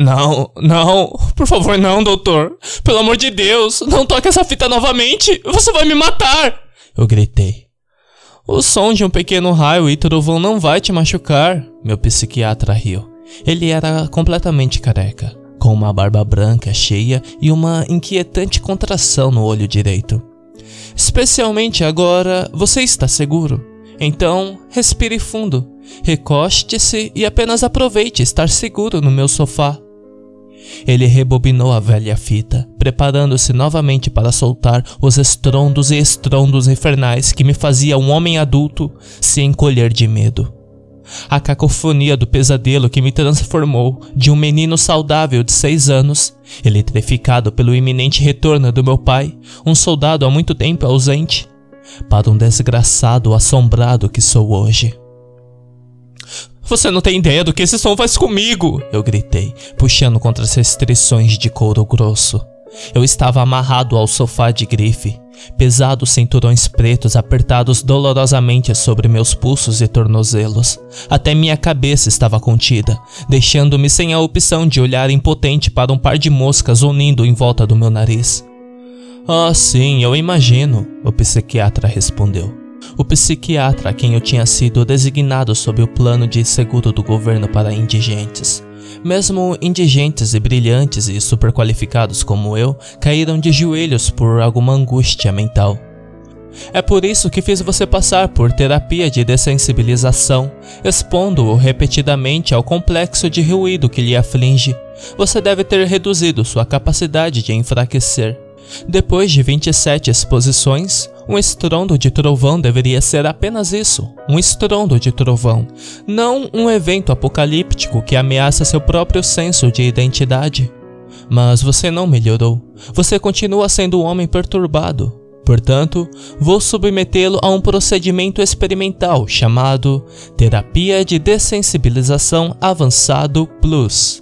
Não, não, por favor, não, doutor. Pelo amor de Deus, não toque essa fita novamente. Você vai me matar. Eu gritei. O som de um pequeno raio e trovão não vai te machucar, meu psiquiatra riu. Ele era completamente careca, com uma barba branca cheia e uma inquietante contração no olho direito. Especialmente agora, você está seguro. Então, respire fundo, recoste-se e apenas aproveite estar seguro no meu sofá. Ele rebobinou a velha fita, preparando-se novamente para soltar os estrondos e estrondos infernais que me fazia um homem adulto se encolher de medo. A cacofonia do pesadelo que me transformou de um menino saudável de seis anos, eletrificado pelo iminente retorno do meu pai, um soldado há muito tempo ausente, para um desgraçado assombrado que sou hoje. Você não tem ideia do que esse som faz comigo! Eu gritei, puxando contra as restrições de couro grosso. Eu estava amarrado ao sofá de grife, pesados cinturões pretos apertados dolorosamente sobre meus pulsos e tornozelos. Até minha cabeça estava contida, deixando-me sem a opção de olhar impotente para um par de moscas unindo em volta do meu nariz. Ah, sim, eu imagino, o psiquiatra respondeu o psiquiatra a quem eu tinha sido designado sob o plano de seguro do governo para indigentes. Mesmo indigentes e brilhantes e superqualificados como eu caíram de joelhos por alguma angústia mental. É por isso que fiz você passar por terapia de dessensibilização, expondo-o repetidamente ao complexo de ruído que lhe aflige. Você deve ter reduzido sua capacidade de enfraquecer. Depois de 27 exposições, um estrondo de trovão deveria ser apenas isso, um estrondo de trovão, não um evento apocalíptico que ameaça seu próprio senso de identidade. Mas você não melhorou. Você continua sendo um homem perturbado. Portanto, vou submetê-lo a um procedimento experimental chamado Terapia de Dessensibilização Avançado Plus.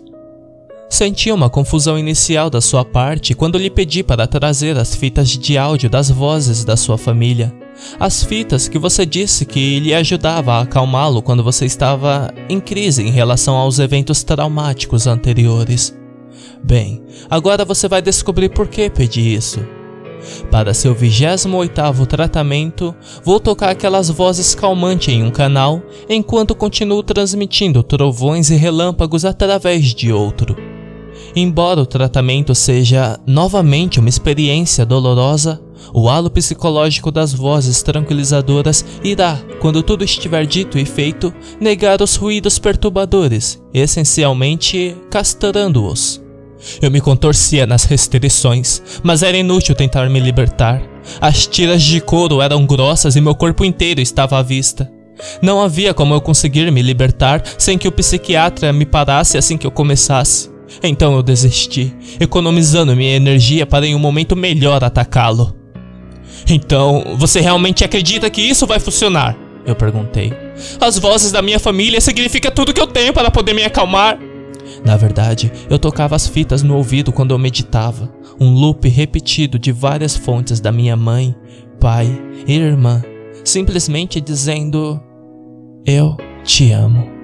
Senti uma confusão inicial da sua parte quando lhe pedi para trazer as fitas de áudio das vozes da sua família. As fitas que você disse que lhe ajudava a acalmá-lo quando você estava em crise em relação aos eventos traumáticos anteriores. Bem, agora você vai descobrir por que pedi isso. Para seu 28º tratamento, vou tocar aquelas vozes calmantes em um canal, enquanto continuo transmitindo trovões e relâmpagos através de outro. Embora o tratamento seja novamente uma experiência dolorosa, o halo psicológico das vozes tranquilizadoras irá, quando tudo estiver dito e feito, negar os ruídos perturbadores, essencialmente castrando-os. Eu me contorcia nas restrições, mas era inútil tentar me libertar. As tiras de couro eram grossas e meu corpo inteiro estava à vista. Não havia como eu conseguir me libertar sem que o psiquiatra me parasse assim que eu começasse. Então eu desisti, economizando minha energia para em um momento melhor atacá-lo. Então, você realmente acredita que isso vai funcionar? Eu perguntei. As vozes da minha família significam tudo que eu tenho para poder me acalmar. Na verdade, eu tocava as fitas no ouvido quando eu meditava, um loop repetido de várias fontes da minha mãe, pai e irmã, simplesmente dizendo: Eu te amo.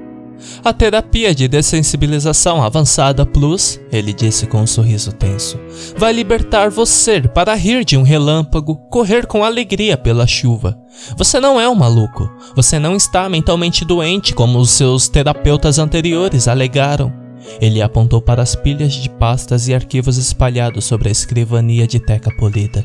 A terapia de dessensibilização avançada Plus, ele disse com um sorriso tenso, vai libertar você para rir de um relâmpago, correr com alegria pela chuva. Você não é um maluco. Você não está mentalmente doente como os seus terapeutas anteriores alegaram. Ele apontou para as pilhas de pastas e arquivos espalhados sobre a escrivania de teca polida.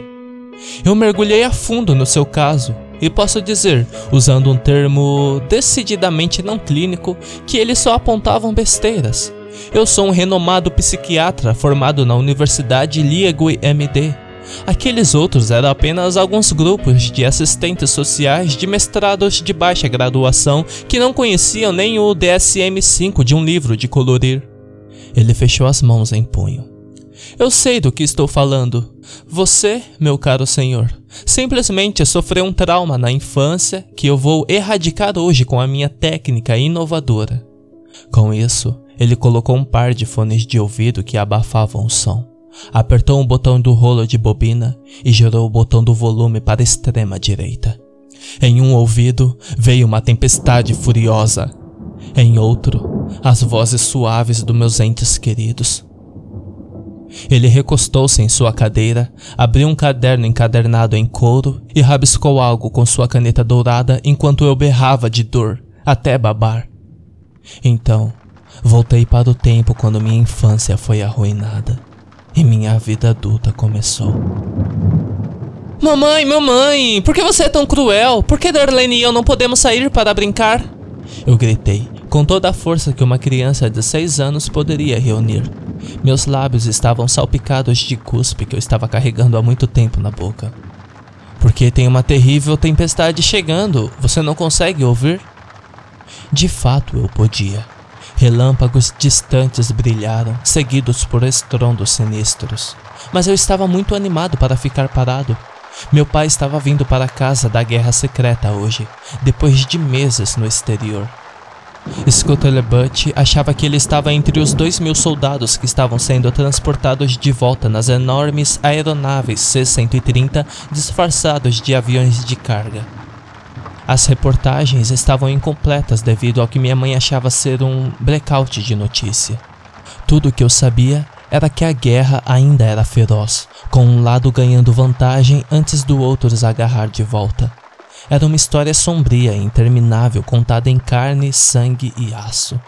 Eu mergulhei a fundo no seu caso e posso dizer, usando um termo decididamente não clínico, que eles só apontavam besteiras. Eu sou um renomado psiquiatra formado na Universidade Liegui MD. Aqueles outros eram apenas alguns grupos de assistentes sociais de mestrados de baixa graduação que não conheciam nem o DSM-5 de um livro de colorir. Ele fechou as mãos em punho. Eu sei do que estou falando. Você, meu caro senhor, simplesmente sofreu um trauma na infância que eu vou erradicar hoje com a minha técnica inovadora. Com isso, ele colocou um par de fones de ouvido que abafavam o som, apertou um botão do rolo de bobina e girou o botão do volume para a extrema direita. Em um ouvido veio uma tempestade furiosa. Em outro, as vozes suaves dos meus entes queridos. Ele recostou-se em sua cadeira, abriu um caderno encadernado em couro e rabiscou algo com sua caneta dourada enquanto eu berrava de dor, até babar. Então, voltei para o tempo quando minha infância foi arruinada e minha vida adulta começou. Mamãe, mamãe, por que você é tão cruel? Por que Darlene e eu não podemos sair para brincar? Eu gritei, com toda a força que uma criança de seis anos poderia reunir. Meus lábios estavam salpicados de cuspe que eu estava carregando há muito tempo na boca. Porque tem uma terrível tempestade chegando, você não consegue ouvir? De fato eu podia. Relâmpagos distantes brilharam, seguidos por estrondos sinistros. Mas eu estava muito animado para ficar parado. Meu pai estava vindo para casa da guerra secreta hoje, depois de meses no exterior. Scuttlebut achava que ele estava entre os dois mil soldados que estavam sendo transportados de volta nas enormes aeronaves C-130 disfarçados de aviões de carga. As reportagens estavam incompletas devido ao que minha mãe achava ser um blackout de notícia. Tudo o que eu sabia era que a guerra ainda era feroz, com um lado ganhando vantagem antes do outro os agarrar de volta. Era uma história sombria e interminável contada em carne, sangue e aço.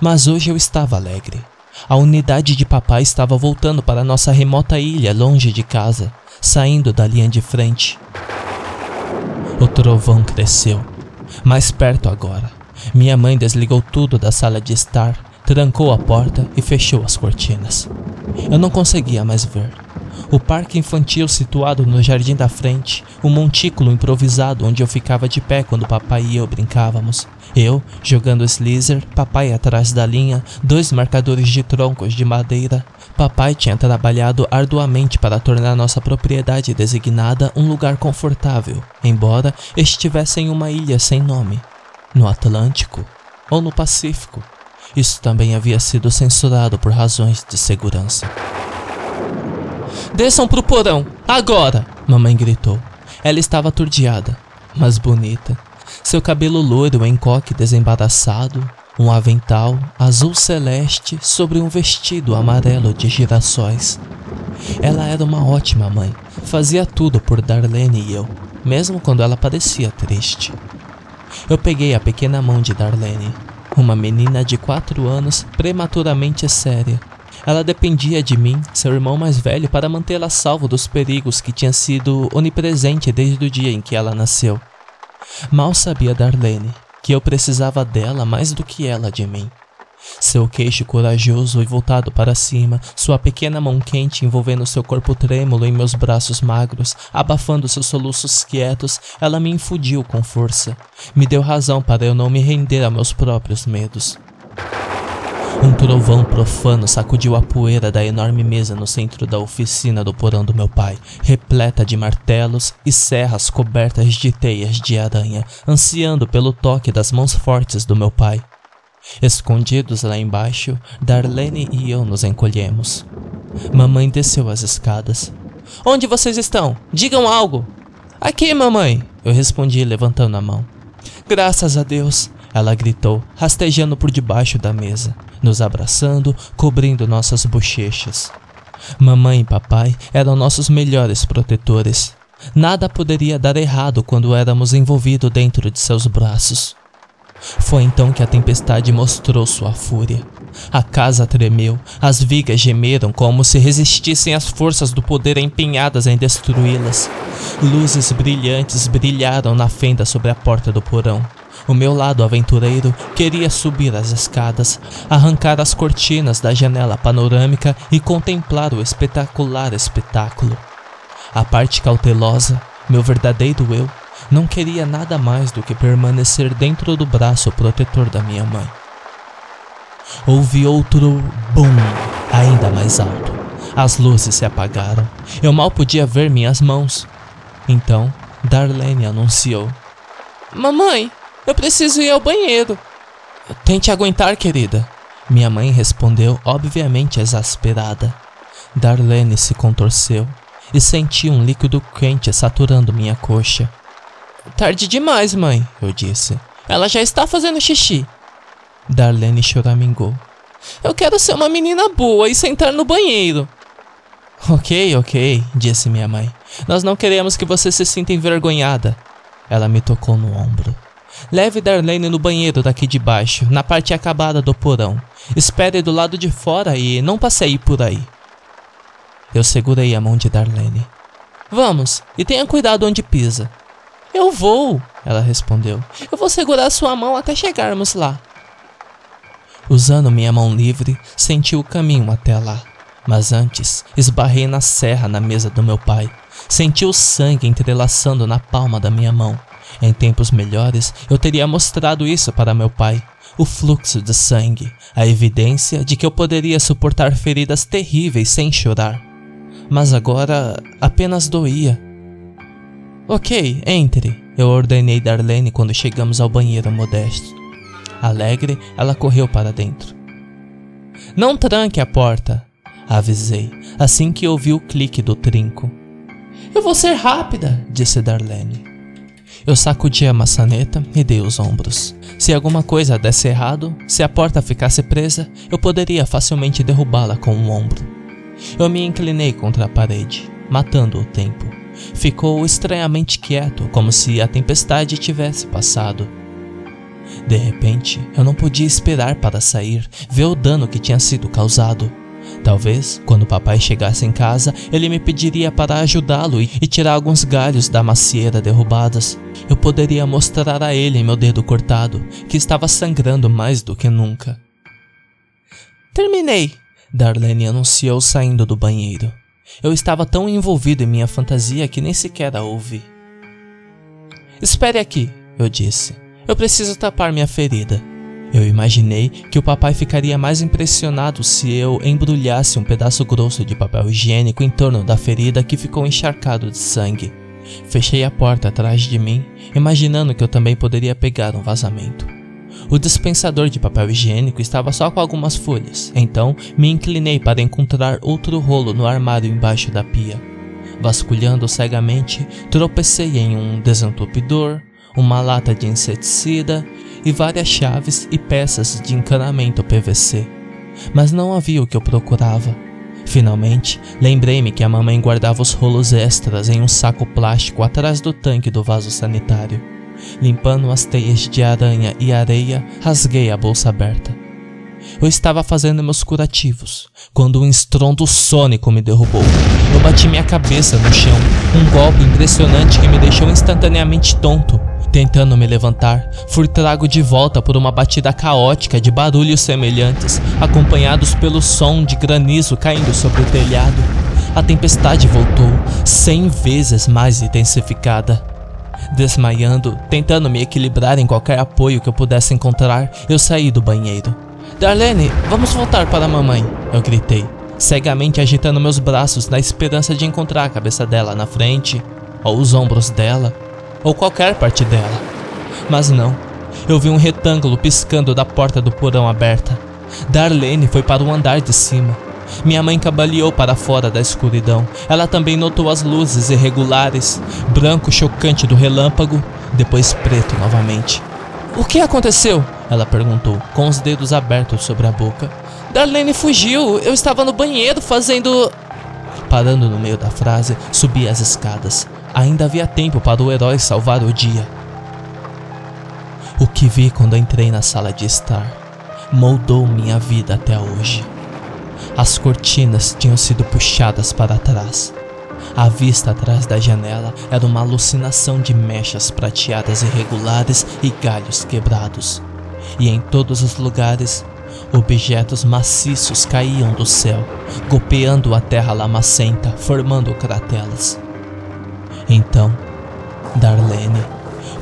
Mas hoje eu estava alegre. A unidade de papai estava voltando para nossa remota ilha longe de casa, saindo da linha de frente. O trovão cresceu. Mais perto agora. Minha mãe desligou tudo da sala de estar, trancou a porta e fechou as cortinas. Eu não conseguia mais ver. O parque infantil situado no jardim da frente, o um montículo improvisado onde eu ficava de pé quando papai e eu brincávamos. Eu, jogando Sleazer, papai atrás da linha, dois marcadores de troncos de madeira. Papai tinha trabalhado arduamente para tornar nossa propriedade designada um lugar confortável, embora estivesse em uma ilha sem nome. No Atlântico ou no Pacífico. Isso também havia sido censurado por razões de segurança. Desçam pro porão, agora! Mamãe gritou. Ela estava aturdiada, mas bonita. Seu cabelo loiro em coque desembaraçado, um avental azul celeste sobre um vestido amarelo de girassóis. Ela era uma ótima mãe, fazia tudo por Darlene e eu, mesmo quando ela parecia triste. Eu peguei a pequena mão de Darlene, uma menina de quatro anos prematuramente séria, ela dependia de mim, seu irmão mais velho, para mantê-la salvo dos perigos que tinha sido onipresente desde o dia em que ela nasceu. Mal sabia Darlene que eu precisava dela mais do que ela de mim. Seu queixo corajoso e voltado para cima, sua pequena mão quente envolvendo seu corpo trêmulo em meus braços magros, abafando seus soluços quietos, ela me infundiu com força. Me deu razão para eu não me render a meus próprios medos. Um trovão profano sacudiu a poeira da enorme mesa no centro da oficina do porão do meu pai, repleta de martelos e serras cobertas de teias de aranha, ansiando pelo toque das mãos fortes do meu pai. Escondidos lá embaixo, Darlene e eu nos encolhemos. Mamãe desceu as escadas. Onde vocês estão? Digam algo! Aqui, mamãe! Eu respondi, levantando a mão. Graças a Deus! Ela gritou, rastejando por debaixo da mesa nos abraçando, cobrindo nossas bochechas. Mamãe e papai eram nossos melhores protetores. Nada poderia dar errado quando éramos envolvidos dentro de seus braços. Foi então que a tempestade mostrou sua fúria. A casa tremeu, as vigas gemeram como se resistissem às forças do poder empenhadas em destruí-las. Luzes brilhantes brilharam na fenda sobre a porta do porão. O meu lado aventureiro queria subir as escadas, arrancar as cortinas da janela panorâmica e contemplar o espetacular espetáculo. A parte cautelosa, meu verdadeiro eu, não queria nada mais do que permanecer dentro do braço protetor da minha mãe. Houve outro BUM ainda mais alto. As luzes se apagaram. Eu mal podia ver minhas mãos. Então, Darlene anunciou: Mamãe, eu preciso ir ao banheiro. Tente aguentar, querida. Minha mãe respondeu, obviamente exasperada. Darlene se contorceu e senti um líquido quente saturando minha coxa. Tarde demais, mãe, eu disse. Ela já está fazendo xixi. Darlene choramingou. Eu quero ser uma menina boa e sentar no banheiro. Ok, ok, disse minha mãe. Nós não queremos que você se sinta envergonhada. Ela me tocou no ombro. Leve Darlene no banheiro daqui de baixo, na parte acabada do porão. Espere do lado de fora e não passeie por aí. Eu segurei a mão de Darlene. Vamos, e tenha cuidado onde pisa. Eu vou, ela respondeu. Eu vou segurar sua mão até chegarmos lá. Usando minha mão livre, senti o caminho até lá. Mas antes, esbarrei na serra na mesa do meu pai. Senti o sangue entrelaçando na palma da minha mão. Em tempos melhores, eu teria mostrado isso para meu pai. O fluxo de sangue, a evidência de que eu poderia suportar feridas terríveis sem chorar. Mas agora apenas doía. Ok, entre, eu ordenei Darlene quando chegamos ao banheiro modesto. Alegre, ela correu para dentro. Não tranque a porta, avisei, assim que ouvi o clique do trinco. Eu vou ser rápida, disse Darlene. Eu sacudi a maçaneta e dei os ombros. Se alguma coisa desse errado, se a porta ficasse presa, eu poderia facilmente derrubá-la com um ombro. Eu me inclinei contra a parede, matando o tempo. Ficou estranhamente quieto, como se a tempestade tivesse passado. De repente, eu não podia esperar para sair, ver o dano que tinha sido causado. Talvez, quando papai chegasse em casa, ele me pediria para ajudá-lo e tirar alguns galhos da macieira derrubadas. Eu poderia mostrar a ele meu dedo cortado, que estava sangrando mais do que nunca. Terminei, Darlene anunciou saindo do banheiro. Eu estava tão envolvido em minha fantasia que nem sequer a ouvi. Espere aqui, eu disse. Eu preciso tapar minha ferida. Eu imaginei que o papai ficaria mais impressionado se eu embrulhasse um pedaço grosso de papel higiênico em torno da ferida que ficou encharcado de sangue. Fechei a porta atrás de mim, imaginando que eu também poderia pegar um vazamento. O dispensador de papel higiênico estava só com algumas folhas, então me inclinei para encontrar outro rolo no armário embaixo da pia. Vasculhando cegamente, tropecei em um desentupidor, uma lata de inseticida e várias chaves e peças de encanamento PVC. Mas não havia o que eu procurava. Finalmente, lembrei-me que a mamãe guardava os rolos extras em um saco plástico atrás do tanque do vaso sanitário. Limpando as teias de aranha e areia, rasguei a bolsa aberta. Eu estava fazendo meus curativos quando um estrondo sônico me derrubou. Eu bati minha cabeça no chão, um golpe impressionante que me deixou instantaneamente tonto. Tentando me levantar, fui trago de volta por uma batida caótica de barulhos semelhantes, acompanhados pelo som de granizo caindo sobre o telhado. A tempestade voltou, cem vezes mais intensificada. Desmaiando, tentando me equilibrar em qualquer apoio que eu pudesse encontrar, eu saí do banheiro. Darlene, vamos voltar para a mamãe, eu gritei, cegamente agitando meus braços na esperança de encontrar a cabeça dela na frente, ou os ombros dela, ou qualquer parte dela. Mas não. Eu vi um retângulo piscando da porta do porão aberta. Darlene foi para o andar de cima. Minha mãe cabaleou para fora da escuridão. Ela também notou as luzes irregulares, branco chocante do relâmpago, depois preto novamente. O que aconteceu? Ela perguntou, com os dedos abertos sobre a boca. Darlene fugiu. Eu estava no banheiro fazendo. Parando no meio da frase, subi as escadas. Ainda havia tempo para o herói salvar o dia. O que vi quando entrei na sala de estar moldou minha vida até hoje. As cortinas tinham sido puxadas para trás. A vista atrás da janela era uma alucinação de mechas prateadas irregulares e galhos quebrados. E em todos os lugares, objetos maciços caíam do céu, golpeando a terra lamacenta, formando cratelas. Então, Darlene,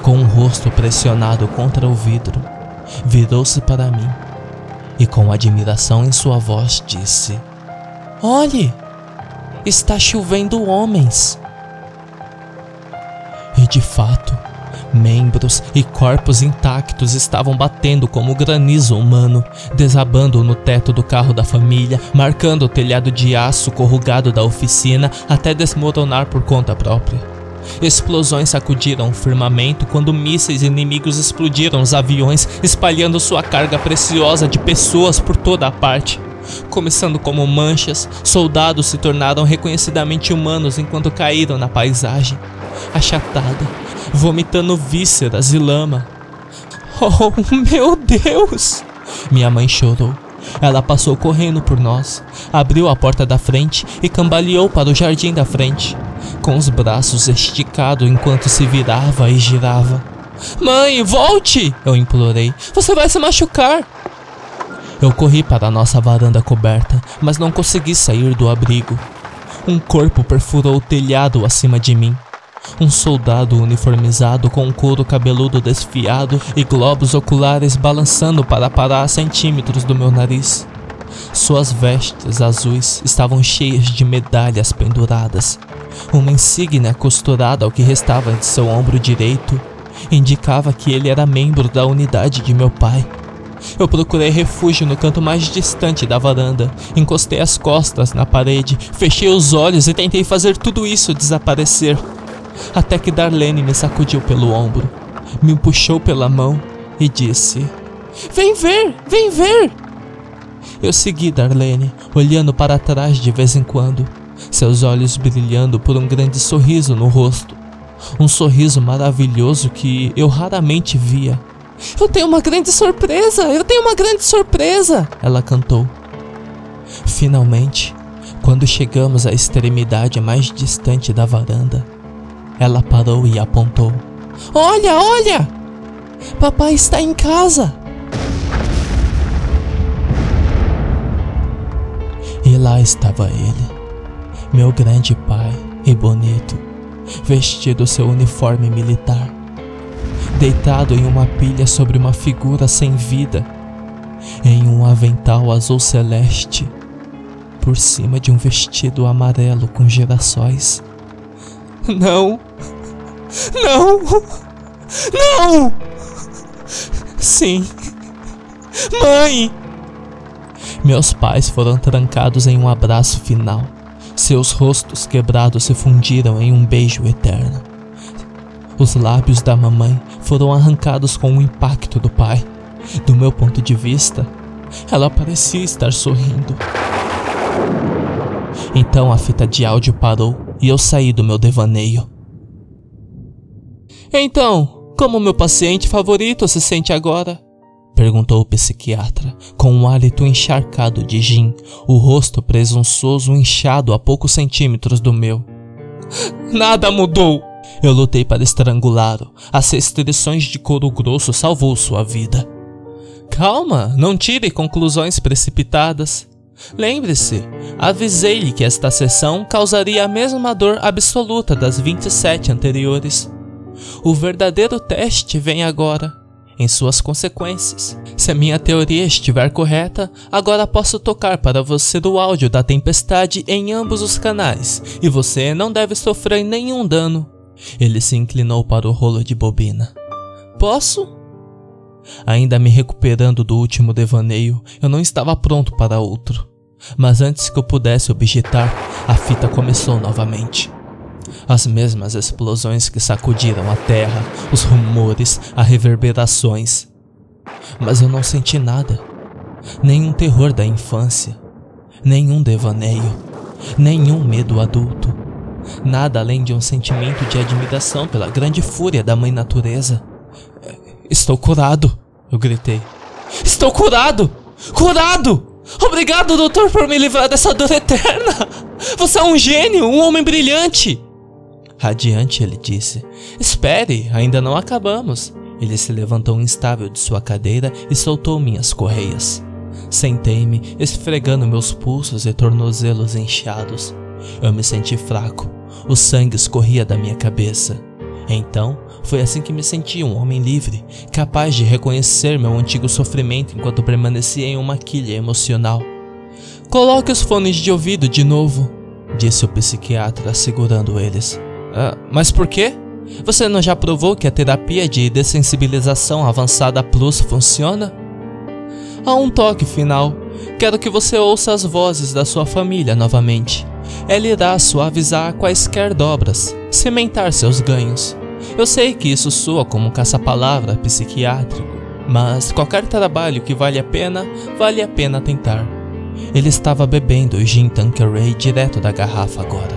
com o rosto pressionado contra o vidro, virou-se para mim e, com admiração em sua voz, disse: Olhe, está chovendo homens. E de fato, membros e corpos intactos estavam batendo como granizo humano, desabando no teto do carro da família, marcando o telhado de aço corrugado da oficina até desmoronar por conta própria. Explosões sacudiram o firmamento quando mísseis inimigos explodiram os aviões, espalhando sua carga preciosa de pessoas por toda a parte. Começando como manchas, soldados se tornaram reconhecidamente humanos enquanto caíram na paisagem, achatada, vomitando vísceras e lama. Oh, meu Deus! Minha mãe chorou. Ela passou correndo por nós, abriu a porta da frente e cambaleou para o jardim da frente, com os braços esticados enquanto se virava e girava. Mãe, volte! Eu implorei. Você vai se machucar! Eu corri para a nossa varanda coberta, mas não consegui sair do abrigo. Um corpo perfurou o telhado acima de mim. Um soldado uniformizado com um couro cabeludo desfiado e globos oculares balançando para parar a centímetros do meu nariz. Suas vestes azuis estavam cheias de medalhas penduradas. Uma insígnia costurada ao que restava de seu ombro direito indicava que ele era membro da unidade de meu pai. Eu procurei refúgio no canto mais distante da varanda, encostei as costas na parede, fechei os olhos e tentei fazer tudo isso desaparecer até que Darlene me sacudiu pelo ombro, me puxou pela mão e disse: Vem ver, vem ver! Eu segui Darlene, olhando para trás de vez em quando, seus olhos brilhando por um grande sorriso no rosto. Um sorriso maravilhoso que eu raramente via. Eu tenho uma grande surpresa! Eu tenho uma grande surpresa! Ela cantou. Finalmente, quando chegamos à extremidade mais distante da varanda, ela parou e apontou. Olha, olha! Papai está em casa! Lá estava ele, meu grande pai e bonito, vestido seu uniforme militar, deitado em uma pilha sobre uma figura sem vida, em um avental azul celeste, por cima de um vestido amarelo com girassóis. Não! Não! Não! Sim! Mãe! Meus pais foram trancados em um abraço final. Seus rostos quebrados se fundiram em um beijo eterno. Os lábios da mamãe foram arrancados com o impacto do pai. Do meu ponto de vista, ela parecia estar sorrindo. Então a fita de áudio parou e eu saí do meu devaneio. Então, como meu paciente favorito se sente agora? Perguntou o psiquiatra, com um hálito encharcado de gin, o rosto presunçoso inchado a poucos centímetros do meu. Nada mudou! Eu lutei para estrangulá-lo. As restrições de couro grosso salvou sua vida. Calma, não tire conclusões precipitadas. Lembre-se, avisei-lhe que esta sessão causaria a mesma dor absoluta das 27 anteriores. O verdadeiro teste vem agora, em suas consequências. Se a minha teoria estiver correta, agora posso tocar para você o áudio da tempestade em ambos os canais, e você não deve sofrer nenhum dano. Ele se inclinou para o rolo de bobina. Posso? Ainda me recuperando do último devaneio, eu não estava pronto para outro. Mas antes que eu pudesse objetar, a fita começou novamente. As mesmas explosões que sacudiram a terra, os rumores, as reverberações. Mas eu não senti nada. Nenhum terror da infância, nenhum devaneio, nenhum medo adulto. Nada além de um sentimento de admiração pela grande fúria da mãe natureza. Estou curado, eu gritei. Estou curado! Curado! Obrigado, doutor, por me livrar dessa dor eterna. Você é um gênio, um homem brilhante. Radiante, ele disse. Espere, ainda não acabamos. Ele se levantou instável de sua cadeira e soltou minhas correias. Sentei-me, esfregando meus pulsos e tornozelos inchados. Eu me senti fraco. O sangue escorria da minha cabeça. Então, foi assim que me senti um homem livre, capaz de reconhecer meu antigo sofrimento enquanto permanecia em uma quilha emocional. Coloque os fones de ouvido de novo, disse o psiquiatra, segurando eles. Ah, mas por quê? Você não já provou que a terapia de dessensibilização avançada Plus funciona? Há um toque final. Quero que você ouça as vozes da sua família novamente. Ela irá suavizar quaisquer dobras, cimentar seus ganhos. Eu sei que isso soa como um caça-palavra psiquiátrico, mas qualquer trabalho que vale a pena, vale a pena tentar. Ele estava bebendo o gin Tanqueray direto da garrafa agora,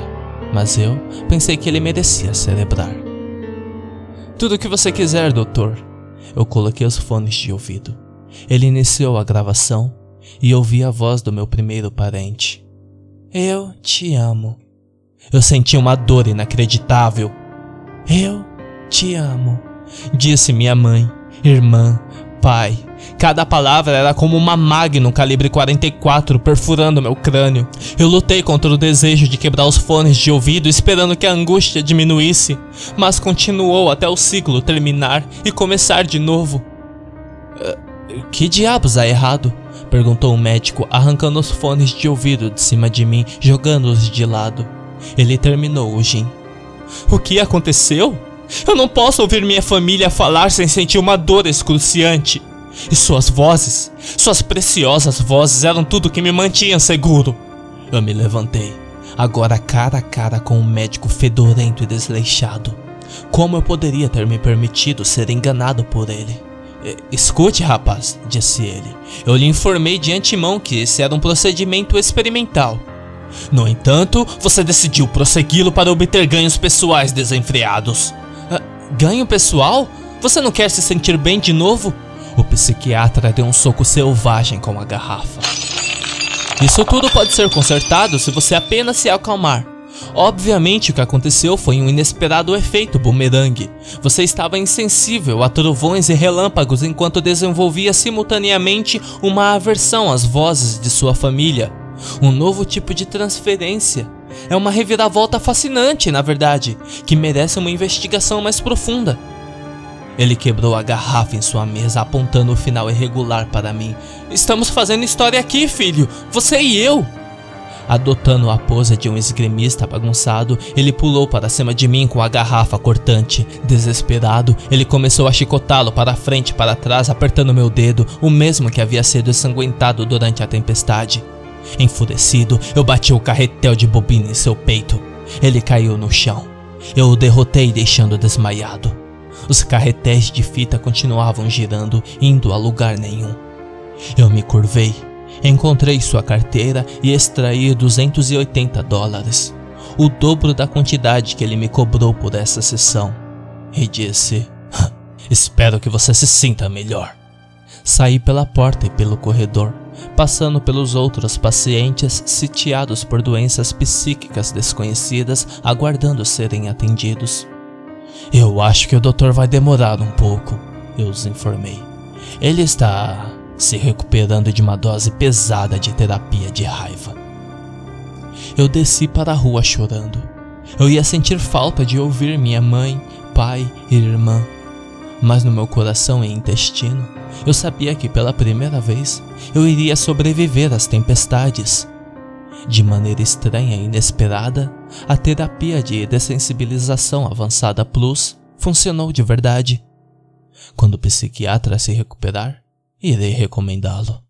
mas eu pensei que ele merecia celebrar. Tudo o que você quiser, doutor. Eu coloquei os fones de ouvido. Ele iniciou a gravação e ouvi a voz do meu primeiro parente. Eu te amo. Eu senti uma dor inacreditável. Eu te amo, disse minha mãe, irmã, pai. Cada palavra era como uma Magnum calibre 44 perfurando meu crânio. Eu lutei contra o desejo de quebrar os fones de ouvido, esperando que a angústia diminuísse, mas continuou até o ciclo terminar e começar de novo. Uh, que diabos há errado? perguntou o médico, arrancando os fones de ouvido de cima de mim, jogando-os de lado. Ele terminou o gin. O que aconteceu? Eu não posso ouvir minha família falar sem sentir uma dor excruciante. E suas vozes, suas preciosas vozes eram tudo que me mantinha seguro. Eu me levantei, agora cara a cara com um médico fedorento e desleixado. Como eu poderia ter me permitido ser enganado por ele? Escute, rapaz, disse ele. Eu lhe informei de antemão que esse era um procedimento experimental. No entanto, você decidiu prossegui-lo para obter ganhos pessoais desenfreados. Uh, ganho pessoal? Você não quer se sentir bem de novo? O psiquiatra deu um soco selvagem com a garrafa. Isso tudo pode ser consertado se você apenas se acalmar. Obviamente, o que aconteceu foi um inesperado efeito bumerangue. Você estava insensível a trovões e relâmpagos enquanto desenvolvia simultaneamente uma aversão às vozes de sua família um novo tipo de transferência. É uma reviravolta fascinante, na verdade, que merece uma investigação mais profunda. Ele quebrou a garrafa em sua mesa, apontando o final irregular para mim. Estamos fazendo história aqui, filho, você e eu. Adotando a pose de um esgrimista bagunçado, ele pulou para cima de mim com a garrafa cortante. Desesperado, ele começou a chicotá-lo para frente e para trás, apertando meu dedo, o mesmo que havia sido ensanguentado durante a tempestade. Enfurecido, eu bati o carretel de bobina em seu peito. Ele caiu no chão. Eu o derrotei, deixando desmaiado. Os carretéis de fita continuavam girando, indo a lugar nenhum. Eu me curvei, encontrei sua carteira e extraí 280 dólares, o dobro da quantidade que ele me cobrou por essa sessão, e disse: Espero que você se sinta melhor. Saí pela porta e pelo corredor, passando pelos outros pacientes sitiados por doenças psíquicas desconhecidas, aguardando serem atendidos. Eu acho que o doutor vai demorar um pouco, eu os informei. Ele está se recuperando de uma dose pesada de terapia de raiva. Eu desci para a rua chorando. Eu ia sentir falta de ouvir minha mãe, pai e irmã mas no meu coração e intestino eu sabia que pela primeira vez eu iria sobreviver às tempestades. De maneira estranha e inesperada, a terapia de dessensibilização avançada Plus funcionou de verdade. Quando o psiquiatra se recuperar, irei recomendá-lo.